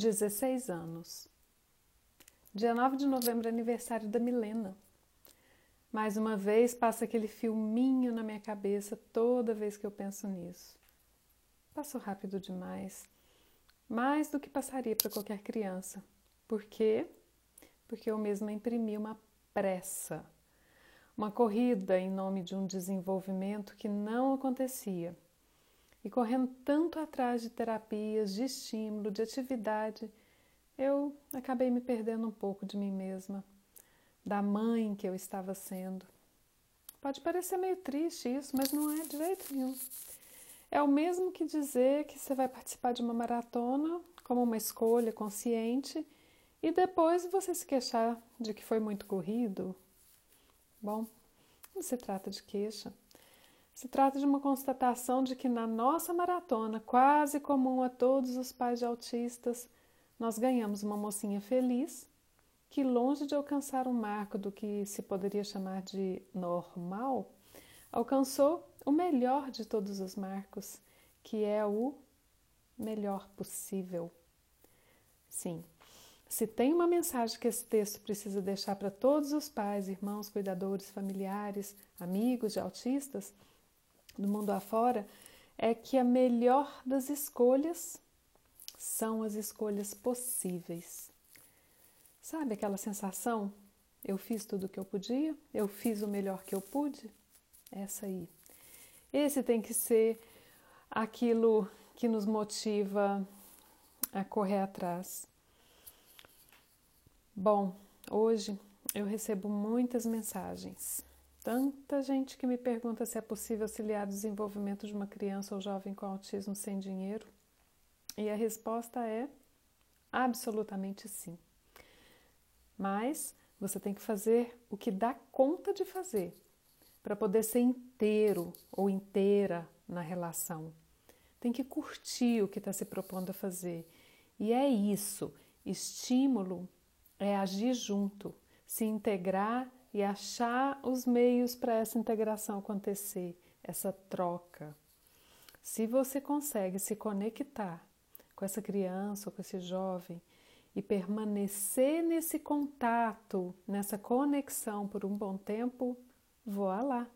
16 anos. Dia 9 de novembro é aniversário da Milena. Mais uma vez passa aquele filminho na minha cabeça toda vez que eu penso nisso. Passou rápido demais, mais do que passaria para qualquer criança. Por quê? Porque eu mesma imprimi uma pressa, uma corrida em nome de um desenvolvimento que não acontecia e correndo tanto atrás de terapias, de estímulo, de atividade, eu acabei me perdendo um pouco de mim mesma, da mãe que eu estava sendo. Pode parecer meio triste isso, mas não é de jeito nenhum. É o mesmo que dizer que você vai participar de uma maratona como uma escolha consciente e depois você se queixar de que foi muito corrido. Bom, não se trata de queixa. Se trata de uma constatação de que na nossa maratona, quase comum a todos os pais de autistas, nós ganhamos uma mocinha feliz que, longe de alcançar um marco do que se poderia chamar de normal, alcançou o melhor de todos os marcos, que é o melhor possível. Sim, se tem uma mensagem que esse texto precisa deixar para todos os pais, irmãos, cuidadores, familiares, amigos de autistas, do mundo afora é que a melhor das escolhas são as escolhas possíveis. Sabe aquela sensação? Eu fiz tudo o que eu podia, eu fiz o melhor que eu pude? Essa aí. Esse tem que ser aquilo que nos motiva a correr atrás. Bom, hoje eu recebo muitas mensagens Tanta gente que me pergunta se é possível auxiliar o desenvolvimento de uma criança ou jovem com autismo sem dinheiro. E a resposta é absolutamente sim. Mas você tem que fazer o que dá conta de fazer para poder ser inteiro ou inteira na relação. Tem que curtir o que está se propondo a fazer. E é isso. Estímulo é agir junto, se integrar e achar os meios para essa integração acontecer, essa troca. Se você consegue se conectar com essa criança ou com esse jovem e permanecer nesse contato, nessa conexão por um bom tempo, voa lá.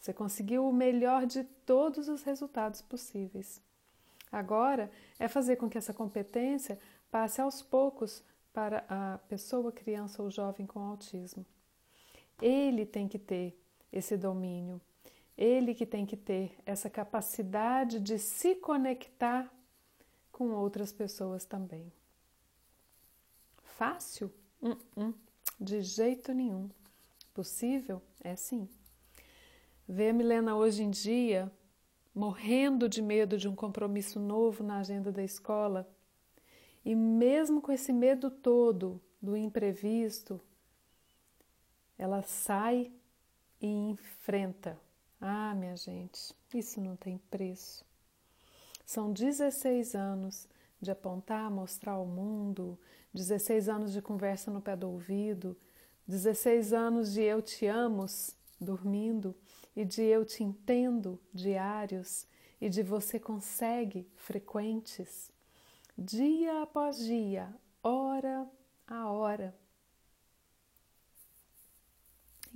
Você conseguiu o melhor de todos os resultados possíveis. Agora é fazer com que essa competência passe aos poucos para a pessoa, criança ou jovem com autismo. Ele tem que ter esse domínio, ele que tem que ter essa capacidade de se conectar com outras pessoas também. Fácil? Uh -uh, de jeito nenhum. Possível? É sim. Ver a Milena hoje em dia morrendo de medo de um compromisso novo na agenda da escola e mesmo com esse medo todo do imprevisto, ela sai e enfrenta. Ah, minha gente, isso não tem preço. São 16 anos de apontar, mostrar ao mundo, 16 anos de conversa no pé do ouvido, 16 anos de eu te amo dormindo e de eu te entendo diários e de você consegue frequentes, dia após dia, hora a hora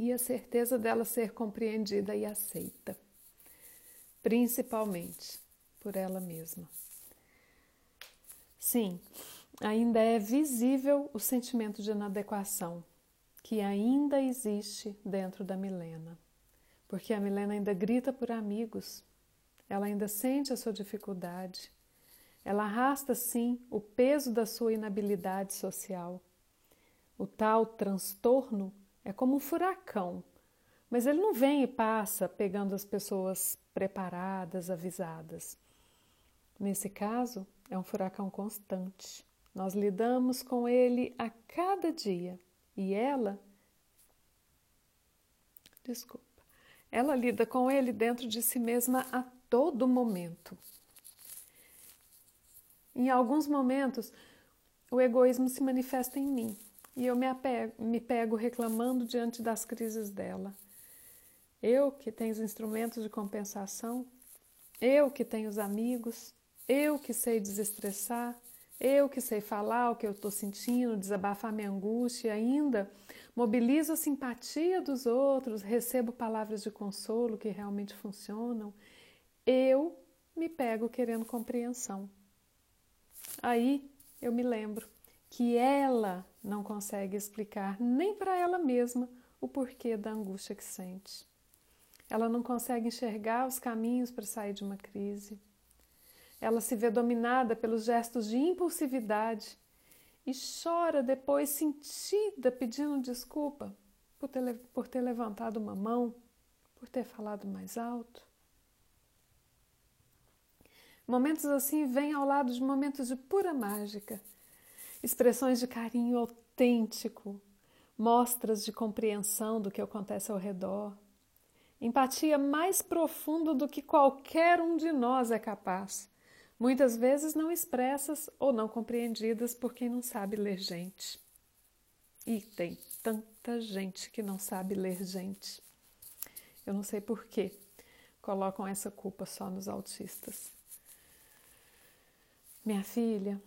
e a certeza dela ser compreendida e aceita, principalmente por ela mesma. Sim, ainda é visível o sentimento de inadequação que ainda existe dentro da Milena, porque a Milena ainda grita por amigos, ela ainda sente a sua dificuldade, ela arrasta sim o peso da sua inabilidade social. O tal transtorno é como um furacão, mas ele não vem e passa pegando as pessoas preparadas, avisadas. Nesse caso, é um furacão constante. Nós lidamos com ele a cada dia e ela. Desculpa. Ela lida com ele dentro de si mesma a todo momento. Em alguns momentos, o egoísmo se manifesta em mim e eu me, apego, me pego reclamando diante das crises dela. Eu que tenho os instrumentos de compensação, eu que tenho os amigos, eu que sei desestressar, Eu que sei falar o que eu estou sentindo, desabafar minha angústia ainda mobilizo a simpatia dos outros, recebo palavras de consolo que realmente funcionam, eu me pego querendo compreensão. Aí eu me lembro que ela não consegue explicar nem para ela mesma o porquê da angústia que sente. Ela não consegue enxergar os caminhos para sair de uma crise. Ela se vê dominada pelos gestos de impulsividade e chora depois sentida pedindo desculpa por ter, por ter levantado uma mão, por ter falado mais alto. Momentos assim vêm ao lado de momentos de pura mágica, expressões de carinho autêntico, mostras de compreensão do que acontece ao redor, empatia mais profunda do que qualquer um de nós é capaz, muitas vezes não expressas ou não compreendidas por quem não sabe ler gente. E tem tanta gente que não sabe ler gente. Eu não sei por que colocam essa culpa só nos autistas. Minha filha,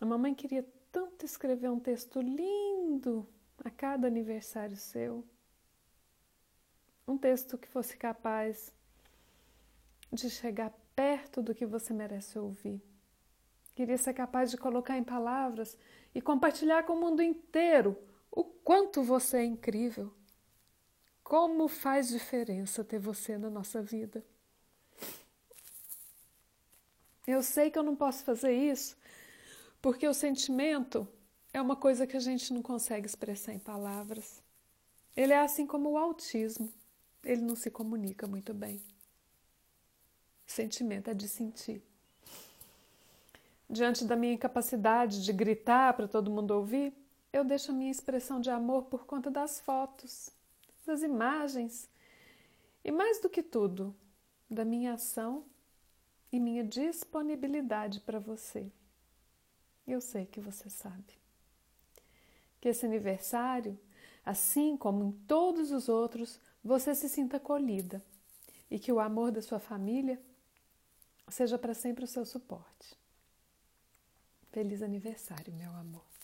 a mamãe queria tanto escrever um texto lindo a cada aniversário seu. Um texto que fosse capaz de chegar perto do que você merece ouvir. Queria ser capaz de colocar em palavras e compartilhar com o mundo inteiro o quanto você é incrível. Como faz diferença ter você na nossa vida. Eu sei que eu não posso fazer isso porque o sentimento é uma coisa que a gente não consegue expressar em palavras. Ele é assim como o autismo, ele não se comunica muito bem. Sentimento é de sentir. Diante da minha incapacidade de gritar para todo mundo ouvir, eu deixo a minha expressão de amor por conta das fotos, das imagens e, mais do que tudo, da minha ação e minha disponibilidade para você. Eu sei que você sabe. Que esse aniversário, assim como em todos os outros, você se sinta acolhida e que o amor da sua família seja para sempre o seu suporte. Feliz aniversário, meu amor.